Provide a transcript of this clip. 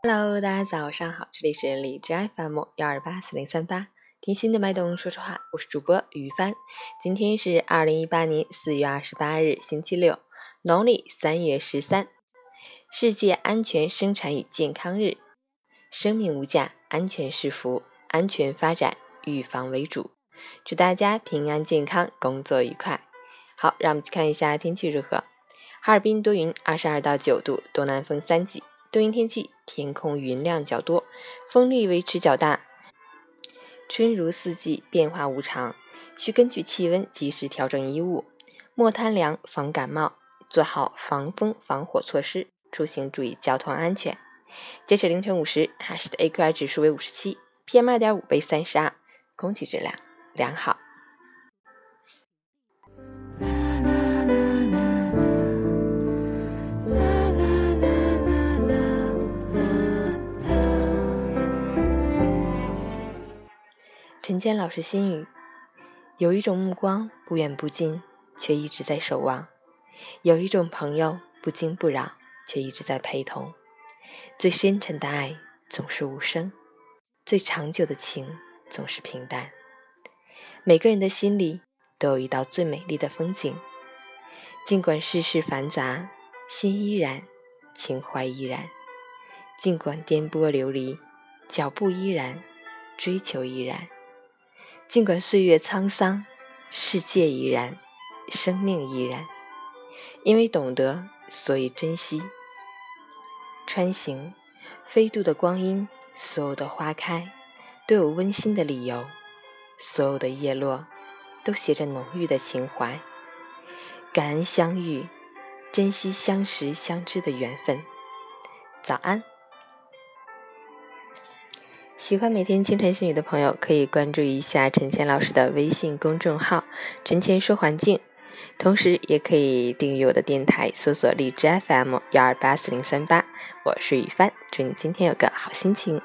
Hello，大家早上好，这里是荔枝 FM 幺二八四零三八，听心的脉动说说话，我是主播于帆。今天是二零一八年四月二十八日，星期六，农历三月十三，世界安全生产与健康日。生命无价，安全是福，安全发展，预防为主。祝大家平安健康，工作愉快。好，让我们去看一下天气如何。哈尔滨多云，二十二到九度，东南风三级。多云天气，天空云量较多，风力维持较大。春如四季，变化无常，需根据气温及时调整衣物，莫贪凉，防感冒，做好防风防火措施。出行注意交通安全。截止凌晨五时，哈市的 AQI 指数为五十七，PM 二点五为三十二，空气质量良好。陈坚老师心语：有一种目光不远不近，却一直在守望；有一种朋友不惊不扰，却一直在陪同。最深沉的爱总是无声，最长久的情总是平淡。每个人的心里都有一道最美丽的风景，尽管世事繁杂，心依然，情怀依然；尽管颠簸流离，脚步依然，追求依然。尽管岁月沧桑，世界依然，生命依然。因为懂得，所以珍惜。穿行，飞渡的光阴，所有的花开，都有温馨的理由；所有的叶落，都携着浓郁的情怀。感恩相遇，珍惜相识相知的缘分。早安。喜欢每天清晨心语的朋友，可以关注一下陈谦老师的微信公众号“陈谦说环境”，同时也可以订阅我的电台，搜索荔枝 FM 幺二八四零三八。我是雨帆，祝你今天有个好心情。